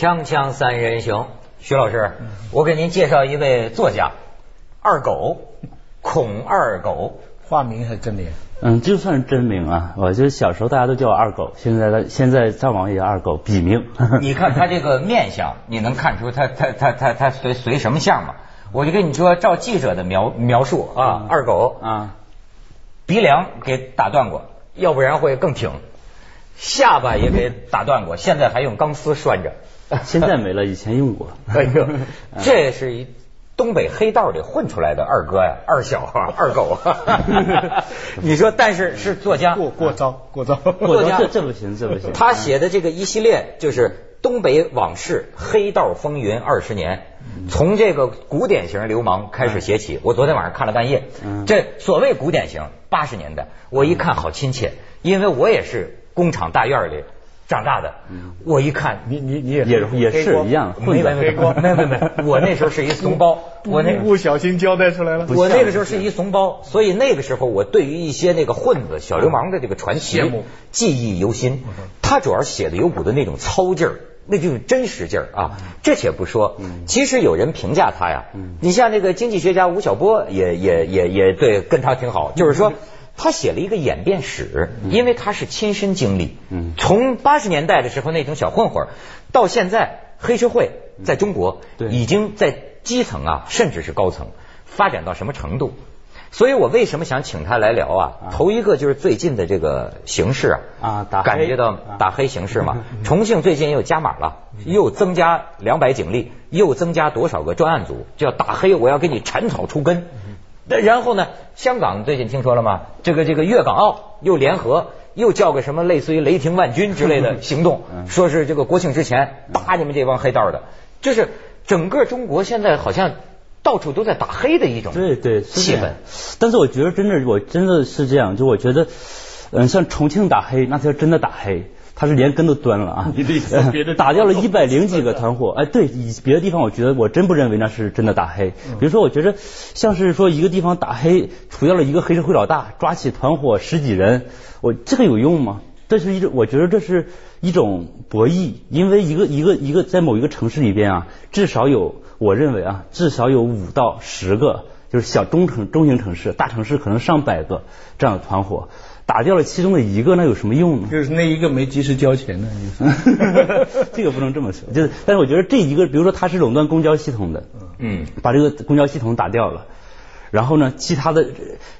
锵锵三人行，徐老师，我给您介绍一位作家，二狗，孔二狗。化名还是真名？嗯，就算是真名啊。我就小时候大家都叫我二狗，现在他现在上网也叫二狗，笔名。你看他这个面相，你能看出他他他他他随随什么相吗？我就跟你说，照记者的描描述啊，二狗啊，鼻梁给打断过，要不然会更挺。下巴也给打断过，现在还用钢丝拴着。现在没了，以前用过。哎呦，这是一东北黑道里混出来的二哥呀，二小啊，二狗。你说，但是是作家过过招过招，作家这不行，这不行。他写的这个一系列就是东北往事、黑道风云二十年，从这个古典型流氓开始写起。我昨天晚上看了半夜，这所谓古典型八十年代，我一看好亲切，因为我也是工厂大院里。长大的，我一看，你你你也也也是一样，没没没没没没，我那时候是一怂包，我那不小心交代出来了。我那个时候是一怂包，所以那个时候我对于一些那个混子、小流氓的这个传奇记忆犹新。他主要写的有股的那种糙劲儿，那就是真实劲儿啊。这且不说，其实有人评价他呀，你像那个经济学家吴晓波也也也也对跟他挺好，就是说。他写了一个演变史，因为他是亲身经历。嗯，从八十年代的时候那种小混混，到现在黑社会在中国已经在基层啊，甚至是高层发展到什么程度？所以我为什么想请他来聊啊？头一个就是最近的这个形势啊，啊，感觉到打黑形势嘛。重庆最近又加码了，又增加两百警力，又增加多少个专案组，叫打黑，我要给你铲草除根。然后呢？香港最近听说了吗？这个这个粤港澳又联合，又叫个什么类似于雷霆万钧之类的 行动，说是这个国庆之前打你们这帮黑道的，就是整个中国现在好像到处都在打黑的一种对对气氛。但是我觉得真的，我真的是这样，就我觉得，嗯，像重庆打黑，那才真的打黑。他是连根都端了啊！别的打掉了一百零几个团伙，哎，对，以别的地方我觉得我真不认为那是真的打黑。比如说，我觉得像是说一个地方打黑，除掉了一个黑社会老大，抓起团伙十几人，我这个有用吗？这是一种，我觉得这是一种博弈，因为一个一个一个在某一个城市里边啊，至少有我认为啊，至少有五到十个，就是小中城中型城市，大城市可能上百个这样的团伙。打掉了其中的一个，那有什么用呢？就是那一个没及时交钱呢。这个不能这么说，就是，但是我觉得这一个，比如说他是垄断公交系统的，嗯，把这个公交系统打掉了，然后呢，其他的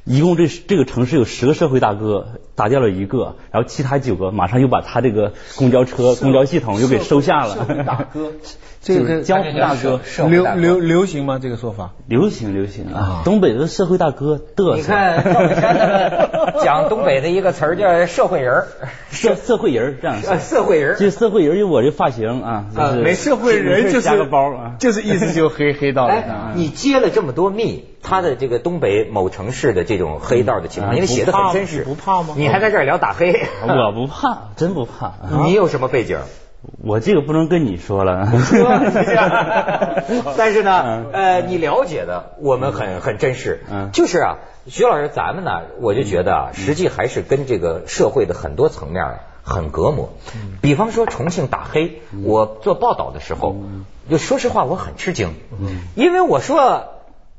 一共这这个城市有十个社会大哥，打掉了一个，然后其他九个马上又把他这个公交车、公交系统又给收下了。大哥。这个江湖大哥流流流行吗？这个说法流行流行啊！东北的社会大哥嘚瑟。你看赵本山他们讲东北的一个词儿叫社会人儿，社社会人儿这样。社会人儿，就社会人儿，就我这发型啊，没社会人就是加个包啊，就是意思就黑黑道的。你接了这么多密，他的这个东北某城市的这种黑道的情况，因为写的很真实，不怕吗？你还在这儿聊打黑？我不怕，真不怕。你有什么背景？我这个不能跟你说了，但是呢，呃，你了解的我们很很真实，就是啊，徐老师，咱们呢，我就觉得啊，实际还是跟这个社会的很多层面很隔膜。比方说重庆打黑，我做报道的时候，就说实话，我很吃惊，因为我说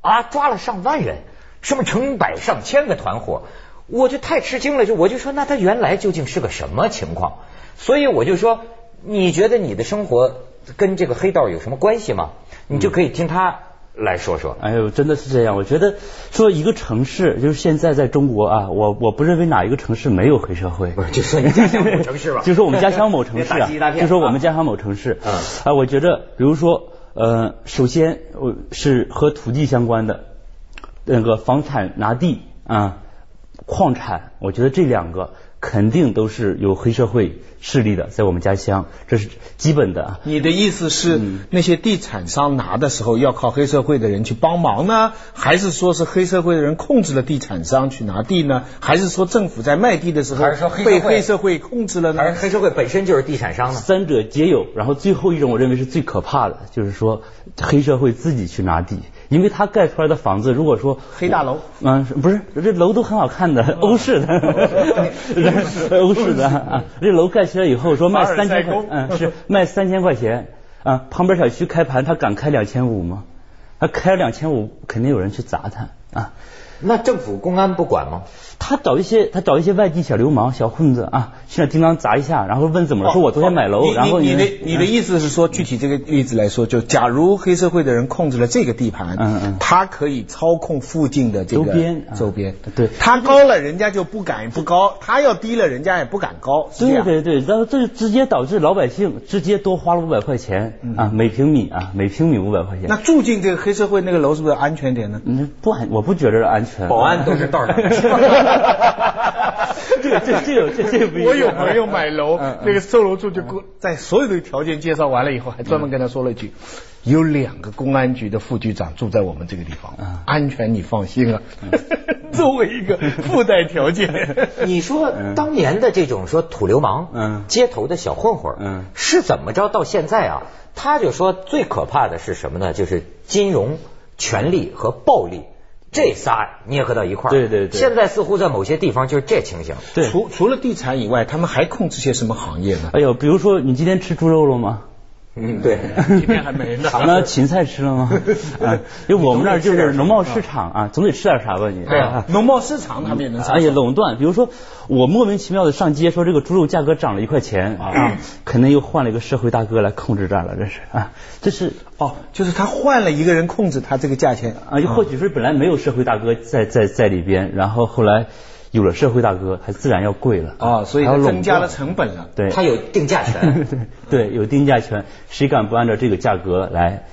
啊，抓了上万人，什么成百上千个团伙，我就太吃惊了，就我就说，那他原来究竟是个什么情况？所以我就说。你觉得你的生活跟这个黑道有什么关系吗？你就可以听他来说说。哎呦，真的是这样。我觉得说一个城市，就是现在在中国啊，我我不认为哪一个城市没有黑社会。不是，就说你家乡某城市吧。就说我们家乡某城市啊，就说我们家乡某城市。嗯。啊，我觉得，比如说，呃，首先我是和土地相关的，那个房产拿地啊，矿产，我觉得这两个。肯定都是有黑社会势力的，在我们家乡，这是基本的。你的意思是，那些地产商拿的时候要靠黑社会的人去帮忙呢，还是说是黑社会的人控制了地产商去拿地呢？还是说政府在卖地的时候被黑社会控制了呢？还是黑社会本身就是地产商呢？三者皆有。然后最后一种，我认为是最可怕的，就是说黑社会自己去拿地。因为他盖出来的房子，如果说黑大楼，嗯，不是，这楼都很好看的，欧式的，欧式的啊，这楼盖起来以后说卖三千块，嗯，是卖三千块钱，啊，旁边小区开盘，他敢开两千五吗？他开两千五，肯定有人去砸他啊。那政府公安不管吗？他找一些他找一些外地小流氓小混子啊，去那叮当砸一下，然后问怎么了？说我昨天买楼，然后你的你的意思是说，具体这个例子来说，就假如黑社会的人控制了这个地盘，嗯嗯，他可以操控附近的这个周边周边，对，他高了人家就不敢不高，他要低了人家也不敢高，对对对，然后这直接导致老百姓直接多花了五百块钱啊，每平米啊，每平米五百块钱。那住进这个黑社会那个楼是不是安全点呢？嗯，不安，我不觉得安全，保安都是道长。这个这这个这这不一样。我有朋友买楼，那个售楼处就在所有的条件介绍完了以后，还专门跟他说了一句：有两个公安局的副局长住在我们这个地方，安全你放心啊。作为一个附带条件，你说当年的这种说土流氓，嗯，街头的小混混，嗯，是怎么着？到现在啊，他就说最可怕的是什么呢？就是金融、权力和暴力。这仨捏合到一块儿，对对对。现在似乎在某些地方就是这情形。对，除除了地产以外，他们还控制些什么行业呢？哎呦，比如说你今天吃猪肉了吗？嗯，对，今天还没呢。那芹菜吃了吗？啊，因为我们那儿就是农贸市场啊，总得吃点啥吧你？对，农贸市场他们也能。哎呀，垄断，比如说我莫名其妙的上街说这个猪肉价格涨了一块钱啊，肯定又换了一个社会大哥来控制这儿了，这是啊，这是哦，就是他换了一个人控制他这个价钱啊，又或许是本来没有社会大哥在在在里边，然后后来。有了社会大哥，它自然要贵了啊，所以它增加了成本了。对，它有定价权。对，有定价权，谁敢不按照这个价格来，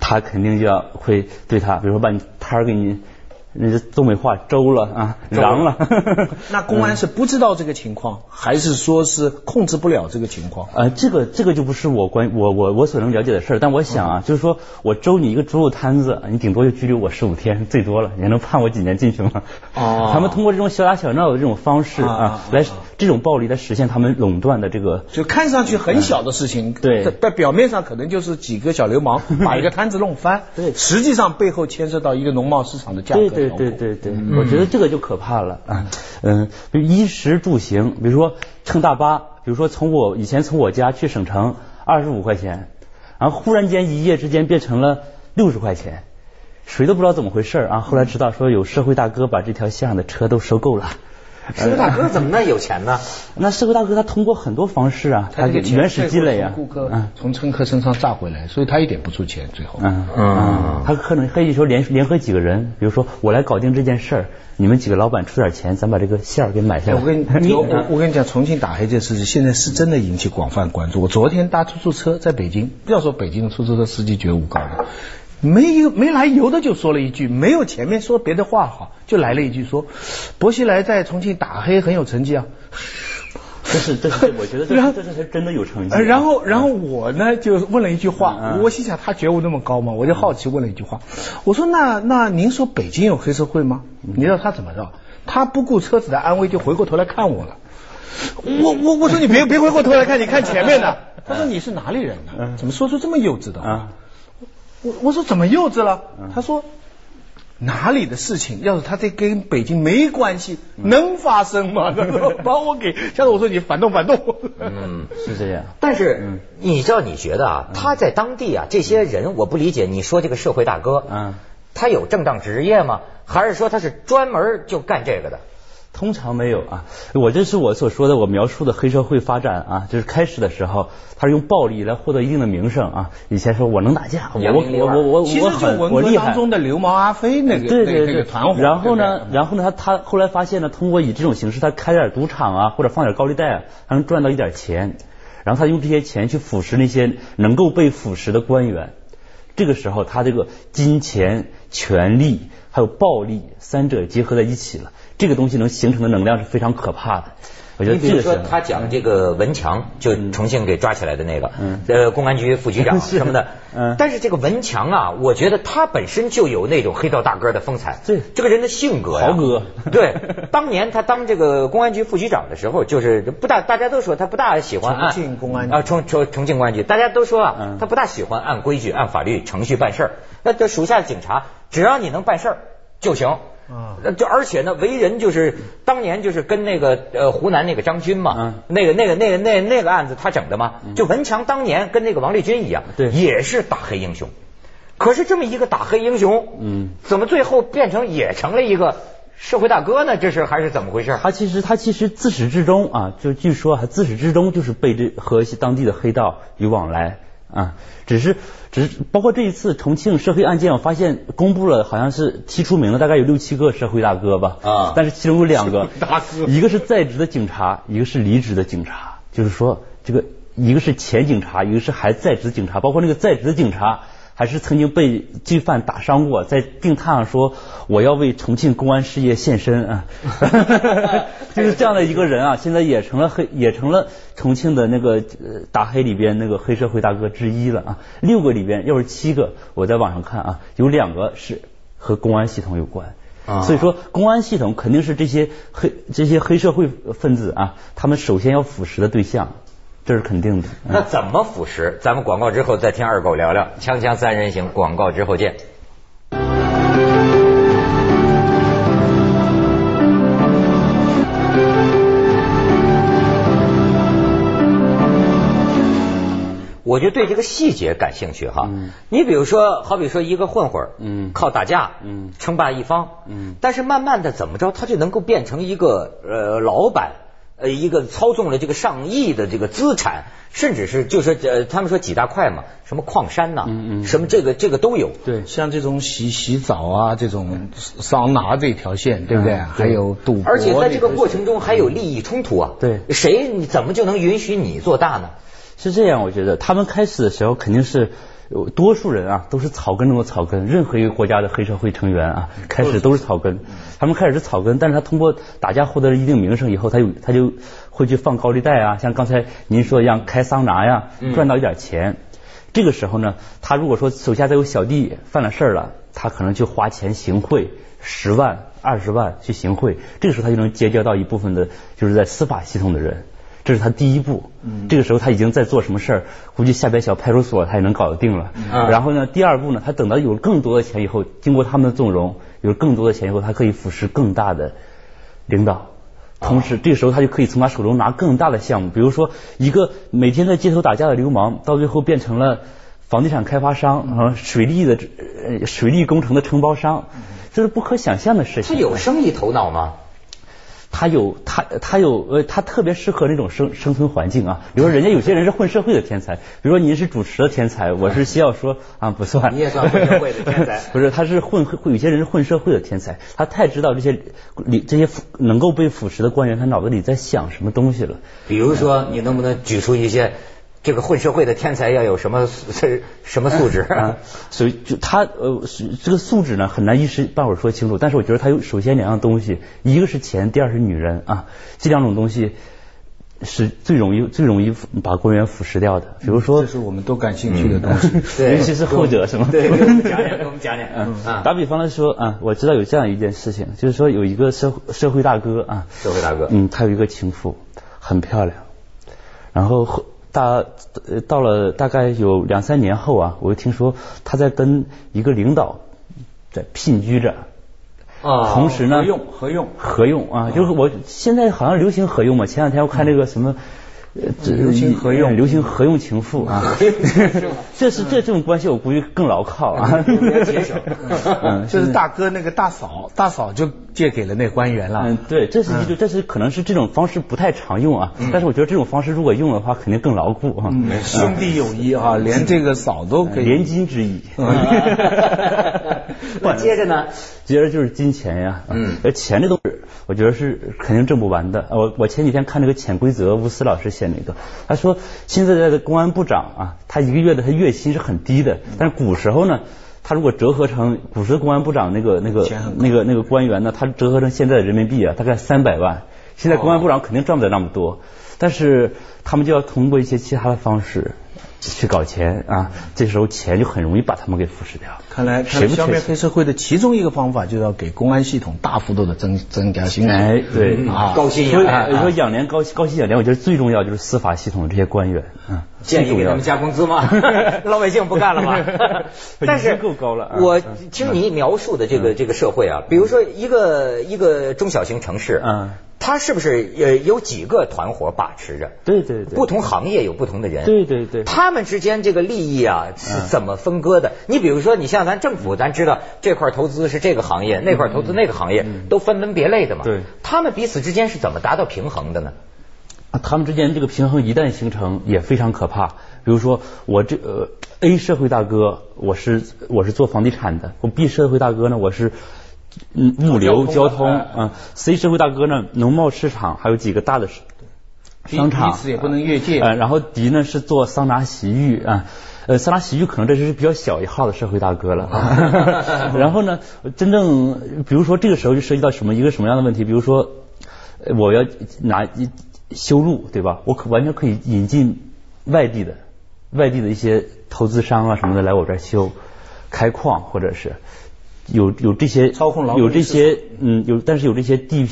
他肯定就要会对他，比如说把你摊儿给你。那是东北话，周了啊，瓤了。那公安是不知道这个情况，还是说是控制不了这个情况？呃，这个这个就不是我关我我我所能了解的事儿。但我想啊，就是说我周你一个猪肉摊子，你顶多就拘留我十五天，最多了，你能判我几年进去吗？哦。他们通过这种小打小闹的这种方式啊，来这种暴力来实现他们垄断的这个。就看上去很小的事情，对，在表面上可能就是几个小流氓 把一个摊子弄翻，对，实际上背后牵涉到一个农贸市场的价格。对对对对对，我觉得这个就可怕了啊。嗯，比如衣食住行，比如说乘大巴，比如说从我以前从我家去省城二十五块钱，然后忽然间一夜之间变成了六十块钱，谁都不知道怎么回事啊。后来知道说有社会大哥把这条线上的车都收购了。社会大哥怎么那有钱呢？那社会大哥他通过很多方式啊，他原始积累啊，顾客从乘客身上榨回来，所以他一点不出钱，最后。嗯嗯，他可能可以说联联合几个人，比如说我来搞定这件事儿，你们几个老板出点钱，咱把这个馅儿给买下来。我跟你我我跟你讲，重庆打黑这事情现在是真的引起广泛关注。我昨天搭出租车在北京，不要说北京的出租车司机觉悟高的。没有没来由的就说了一句，没有前面说别的话好，就来了一句说，薄熙来在重庆打黑很有成绩啊。这是这是我觉得这这这才真的有成绩。然后然后我呢就问了一句话，我心想他觉悟那么高吗？我就好奇问了一句话，我说那那您说北京有黑社会吗？你知道他怎么着？他不顾车子的安危就回过头来看我了。我我我说你别别回过头来看，你看前面的。他说你是哪里人呢？怎么说出这么幼稚的话？我我说怎么幼稚了？他说哪里的事情，要是他这跟北京没关系，能发生吗？把我给，下次我说你反动反动。嗯，是这样。但是你知道，你觉得啊，他在当地啊，这些人我不理解。你说这个社会大哥，嗯，他有正当职业吗？还是说他是专门就干这个的？通常没有啊，我这是我所说的我描述的黑社会发展啊，就是开始的时候，他是用暴力来获得一定的名声啊。以前说我能打架，我我我我我很我厉害。当中的流氓阿飞那个对对对团伙。然后呢，然后呢，他他后来发现呢，通过以这种形式，他开点赌场啊，或者放点高利贷，啊他能赚到一点钱。然后他用这些钱去腐蚀那些能够被腐蚀的官员。这个时候，他这个金钱、权力还有暴力三者结合在一起了。这个东西能形成的能量是非常可怕的。我觉得，比如说他讲这个文强，就重庆给抓起来的那个，呃，公安局副局长 什么的。嗯。但是这个文强啊，我觉得他本身就有那种黑道大哥的风采。对。这个人的性格豪哥。对。当年他当这个公安局副局长的时候，就是不大，大家都说他不大喜欢按。重庆公安啊，重重重庆公安局，大家都说啊，他不大喜欢按规矩、按法律程序办事儿。那这属下的警察，只要你能办事儿就行。啊，就而且呢，为人就是当年就是跟那个呃湖南那个张军嘛，那个那个那个那那个案子他整的嘛，就文强当年跟那个王立军一样，对，也是打黑英雄。可是这么一个打黑英雄，嗯，怎么最后变成也成了一个社会大哥呢？这是还是怎么回事？他其实他其实自始至终啊，就据说他自始至终就是被这和一些当地的黑道有往来。啊，只是只是包括这一次重庆涉黑案件，我发现公布了，好像是提出名了，大概有六七个社会大哥吧。啊，但是其中有两个，大哥，一个是在职的警察，一个是离职的警察，就是说这个一个是前警察，一个是还在职警察，包括那个在职的警察。还是曾经被罪犯打伤过，在病榻上说我要为重庆公安事业献身啊，就是这样的一个人啊，现在也成了黑，也成了重庆的那个打黑里边那个黑社会大哥之一了啊。六个里边要是七个，我在网上看啊，有两个是和公安系统有关，所以说公安系统肯定是这些黑这些黑社会分子啊，他们首先要腐蚀的对象。这是肯定的。那怎么腐蚀？咱们广告之后再听二狗聊聊。锵锵三人行，广告之后见。我就对这个细节感兴趣哈。你比如说，好比说一个混混嗯，靠打架，嗯，称霸一方，嗯，但是慢慢的怎么着，他就能够变成一个呃老板。呃，一个操纵了这个上亿的这个资产，甚至是就是呃，他们说几大块嘛，什么矿山呐，嗯嗯，什么这个这个都有。对，像这种洗洗澡啊，这种桑拿这条线，对不对？还有赌博。而且在这个过程中还有利益冲突啊。对。谁你怎么就能允许你做大呢？是这样，我觉得他们开始的时候肯定是。有多数人啊，都是草根中的草根。任何一个国家的黑社会成员啊，开始都是草根。他们开始是草根，但是他通过打架获得了一定名声以后，他有他就会去放高利贷啊，像刚才您说一样开桑拿呀，赚到一点钱。这个时候呢，他如果说手下再有小弟犯了事儿了，他可能就花钱行贿，十万、二十万去行贿。这个时候他就能结交到一部分的，就是在司法系统的人。这是他第一步，这个时候他已经在做什么事儿？估计下边小派出所他也能搞得定了。然后呢，第二步呢，他等到有了更多的钱以后，经过他们的纵容，有了更多的钱以后，他可以腐蚀更大的领导。同时，这个时候他就可以从他手中拿更大的项目，比如说一个每天在街头打架的流氓，到最后变成了房地产开发商啊，水利的水利工程的承包商，这是不可想象的事情。他有生意头脑吗？他有他他有呃他特别适合那种生生存环境啊，比如说人家有些人是混社会的天才，比如说您是主持的天才，我是需要说啊不算，你也算混社会的天才，不是他是混会有些人是混社会的天才，他太知道这些里这些能够被腐蚀的官员他脑子里在想什么东西了。比如说你能不能举出一些？这个混社会的天才要有什么 什么素质 啊？所以就他呃，这个素质呢很难一时半会儿说清楚。但是我觉得他有首先两样东西，一个是钱，第二是女人啊。这两种东西是最容易最容易把官员腐蚀掉的。比如说，这是我们都感兴趣的东西，尤其是后者，是吗？对，给我们讲讲，给我们讲讲。嗯，打比方来说啊，我知道有这样一件事情，就是说有一个社社会大哥啊，社会大哥，嗯，他有一个情妇，很漂亮，然后后。大到了大概有两三年后啊，我就听说他在跟一个领导在聘居着，啊，同时呢，合用合用合用啊，就是我现在好像流行合用嘛，前两天我看那个什么。流行合用，流行合用情妇啊，这是这这种关系，我估计更牢靠啊。嗯，就是大哥那个大嫂，大嫂就借给了那官员了。嗯，对，这是一种，这是可能是这种方式不太常用啊。但是我觉得这种方式如果用的话，肯定更牢固啊。兄弟友谊啊，连这个嫂都可以连襟之谊。那接着呢？接着就是金钱呀。嗯，钱这东西，我觉得是肯定挣不完的。我我前几天看那个潜规则，吴思老师写。那个，他说现在的公安部长啊，他一个月的他月薪是很低的，但是古时候呢，他如果折合成古时公安部长那个那个那个那个官员呢，他折合成现在的人民币啊，大概三百万。现在公安部长肯定赚不了那么多，但是他们就要通过一些其他的方式。去搞钱啊，这时候钱就很容易把他们给腐蚀掉。看来，消灭黑社会的其中一个方法，就要给公安系统大幅度的增增加薪哎，对啊，高薪养廉。你说养廉高高薪养廉，我觉得最重要就是司法系统这些官员，嗯，建议给他们加工资吗？老百姓不干了吗？但是够高了。我听你描述的这个这个社会啊，比如说一个一个中小型城市，嗯。他是不是呃有几个团伙把持着？对对对，不同行业有不同的人。对对对，他们之间这个利益啊是怎么分割的？你比如说，你像咱政府，咱知道这块投资是这个行业，那块投资那个行业，都分门别类的嘛。对，他们彼此之间是怎么达到平衡的呢？啊，他们之间这个平衡一旦形成，也非常可怕。比如说，我这呃 A 社会大哥，我是我是做房地产的；我 B 社会大哥呢，我是。嗯，物流交通啊，C 社会大哥呢，农贸市场还有几个大的商场，彼此也不能越界。然后 D 呢是做桑拿洗浴啊，呃，桑拿洗浴可能这是比较小一号的社会大哥了。然后呢，真正比如说这个时候就涉及到什么一个什么样的问题？比如说我要拿修路对吧？我可完全可以引进外地的外地的一些投资商啊什么的来我这儿修开矿或者是。有有这些操控有这些嗯有，但是有这些地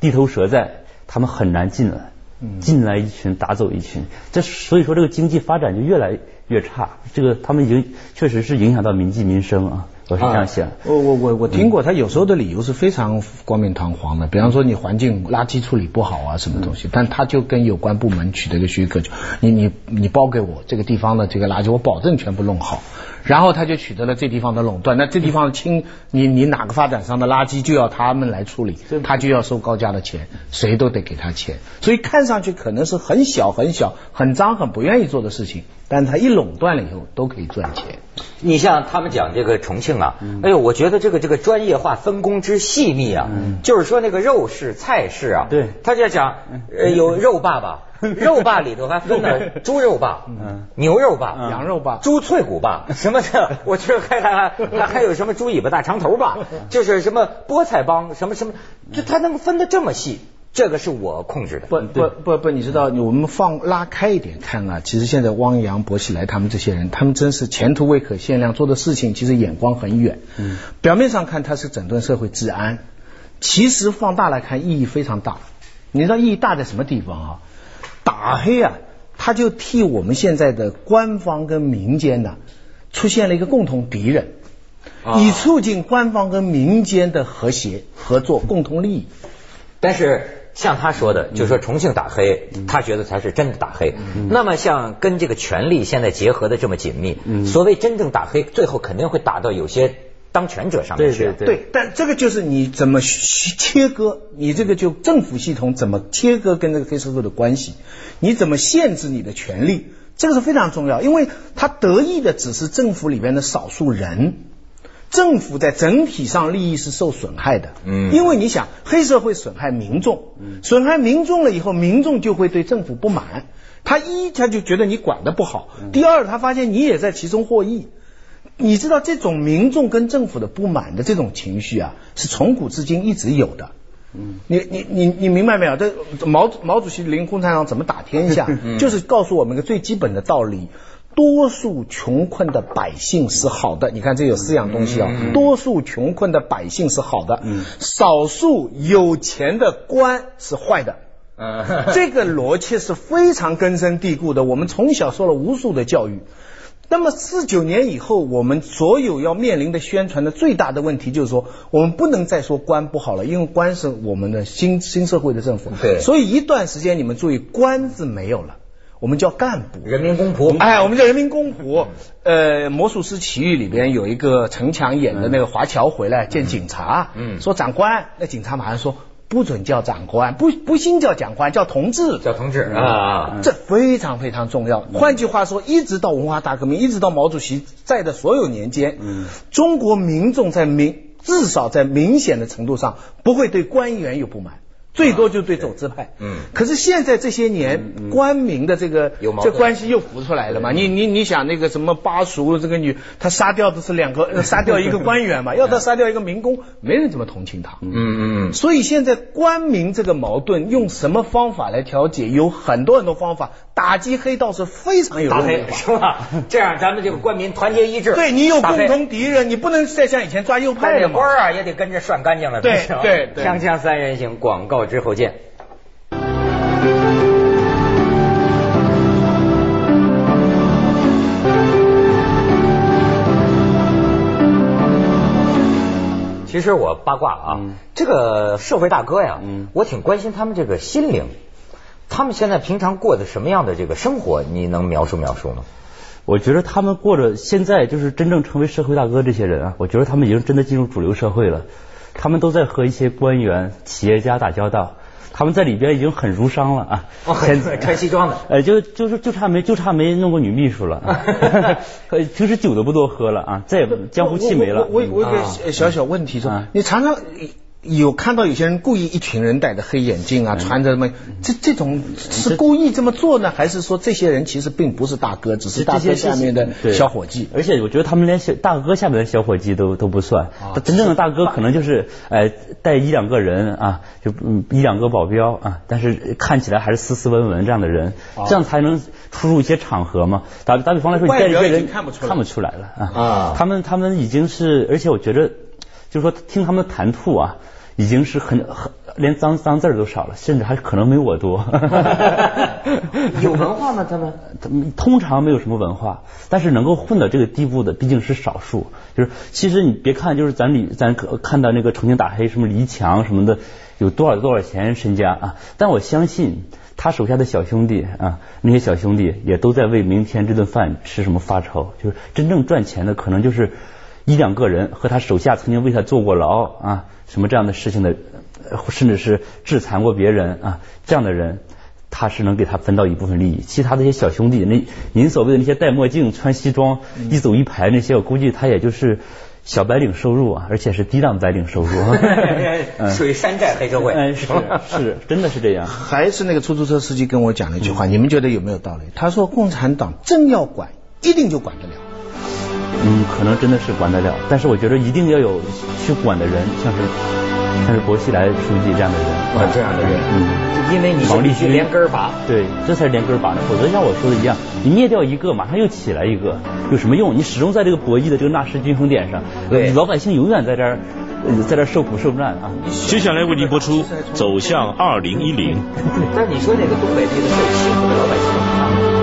地头蛇在，他们很难进来，进来一群打走一群，这所以说这个经济发展就越来越差，这个他们已经确实是影响到民计民生啊，我是这样想。我我我我听过，他有时候的理由是非常冠冕堂皇的，比方说你环境垃圾处理不好啊什么东西，但他就跟有关部门取得一个许可，就你你你包给我这个地方的这个垃圾，我保证全部弄好。然后他就取得了这地方的垄断，那这地方清你你哪个发展商的垃圾就要他们来处理，他就要收高价的钱，谁都得给他钱，所以看上去可能是很小很小很脏很不愿意做的事情，但他一垄断了以后都可以赚钱。你像他们讲这个重庆啊，哎呦，我觉得这个这个专业化分工之细密啊，就是说那个肉市菜市啊，对，他就讲呃有肉爸爸。肉霸里头还分了猪肉霸、嗯牛肉霸、羊肉霸、猪脆骨霸，什么这？我觉得还还还还有什么猪尾巴大长头霸，就是什么菠菜帮，什么什么，就他能分得这么细，这个是我控制的。不不不不，你知道，我们放拉开一点看啊，其实现在汪洋、薄熙来他们这些人，他们真是前途未可限量，做的事情其实眼光很远。嗯，表面上看他是整顿社会治安，其实放大来看意义非常大。你知道意义大在什么地方啊？打黑啊，他就替我们现在的官方跟民间呢，出现了一个共同敌人，以促进官方跟民间的和谐合作、共同利益。但是像他说的，就是说重庆打黑，他觉得才是真的打黑。那么像跟这个权力现在结合的这么紧密，所谓真正打黑，最后肯定会打到有些。当权者上面去，对，但这个就是你怎么切割，你这个就政府系统怎么切割跟这个黑社会的关系，你怎么限制你的权利，这个是非常重要，因为他得益的只是政府里边的少数人，政府在整体上利益是受损害的，嗯，因为你想黑社会损害民众，损害民众了以后，民众就会对政府不满，他一他就觉得你管的不好，第二他发现你也在其中获益。你知道这种民众跟政府的不满的这种情绪啊，是从古至今一直有的。嗯，你你你你明白没有？这毛毛主席领共产党怎么打天下，就是告诉我们个最基本的道理：多数穷困的百姓是好的。你看这有四样东西啊，多数穷困的百姓是好的，少数有钱的官是坏的。这个逻辑是非常根深蒂固的。我们从小受了无数的教育。那么四九年以后，我们所有要面临的宣传的最大的问题就是说，我们不能再说官不好了，因为官是我们的新新社会的政府。对。所以一段时间你们注意，官字没有了，我们叫干部。人民公仆。哎，我们叫人民公仆。呃，魔术师奇遇里边有一个陈强演的那个华侨回来见警察，嗯，说长官，那警察马上说。不准叫长官，不不兴叫长官，叫同志，叫同志啊，这非常非常重要。换句话说，一直到文化大革命，一直到毛主席在的所有年间，中国民众在明至少在明显的程度上不会对官员有不满。最多就对走资派，嗯，可是现在这些年官民的这个这关系又浮出来了嘛？你你你想那个什么巴蜀这个女，她杀掉的是两个，杀掉一个官员嘛？要她杀掉一个民工，没人怎么同情她。嗯嗯。所以现在官民这个矛盾用什么方法来调解？有很多很多方法，打击黑道是非常有用的，是吧？这样咱们这个官民团结一致。对你有共同敌人，你不能再像以前抓右派的官啊，也得跟着涮干净了。对对，锵锵三人行，广告之后见。其实我八卦啊，这个社会大哥呀，我挺关心他们这个心灵。他们现在平常过的什么样的这个生活？你能描述描述吗？我觉得他们过着现在就是真正成为社会大哥这些人啊，我觉得他们已经真的进入主流社会了。他们都在和一些官员、企业家打交道，他们在里边已经很儒商了啊。穿西装的，呃，就就是就差没就差没弄过女秘书了。平时酒都不多喝了啊，再也江湖气没了。我我有个小小问题说，你常常。有看到有些人故意一群人戴着黑眼镜啊，穿着什么？这这种是故意这么做呢，还是说这些人其实并不是大哥，只是大哥下面的小伙计？而且我觉得他们连小大哥下面的小伙计都都不算，真正的大哥可能就是呃带一两个人啊，就一两个保镖啊，但是看起来还是斯斯文文这样的人，这样才能出入一些场合嘛。打打比方来说，你带一些人看不出来了啊。他们他们已经是，而且我觉得就是说听他们谈吐啊。已经是很很连脏脏字儿都少了，甚至还可能没我多。有文化吗？他们 他们通常没有什么文化，但是能够混到这个地步的毕竟是少数。就是其实你别看，就是咱李咱看到那个重庆打黑什么黎强什么的，有多少多少钱身家啊？但我相信他手下的小兄弟啊，那些小兄弟也都在为明天这顿饭吃什么发愁。就是真正赚钱的，可能就是一两个人和他手下曾经为他坐过牢啊。什么这样的事情的，甚至是致残过别人啊，这样的人，他是能给他分到一部分利益。其他的一些小兄弟，那您所谓的那些戴墨镜、穿西装、一走一排那些，我估计他也就是小白领收入啊，而且是低档白领收入，属于山寨黑社会。嗯，是是，真的是这样。还是那个出租车司机跟我讲了一句话，你们觉得有没有道理？他说，共产党真要管，一定就管得了。嗯，可能真的是管得了，但是我觉得一定要有去管的人，像是像是薄熙来书记这样的人，啊，这样的人，嗯，因为你王立军连根拔，对，这才是连根拔的，否则像我说的一样，你灭掉一个，马上又起来一个，有什么用？你始终在这个博弈的这个纳什均衡点上，对，老百姓永远在这儿，在这受苦受难啊。接下来为您播出 《走向二零一零》。但你说那个东北那个受欺负的老百姓啊。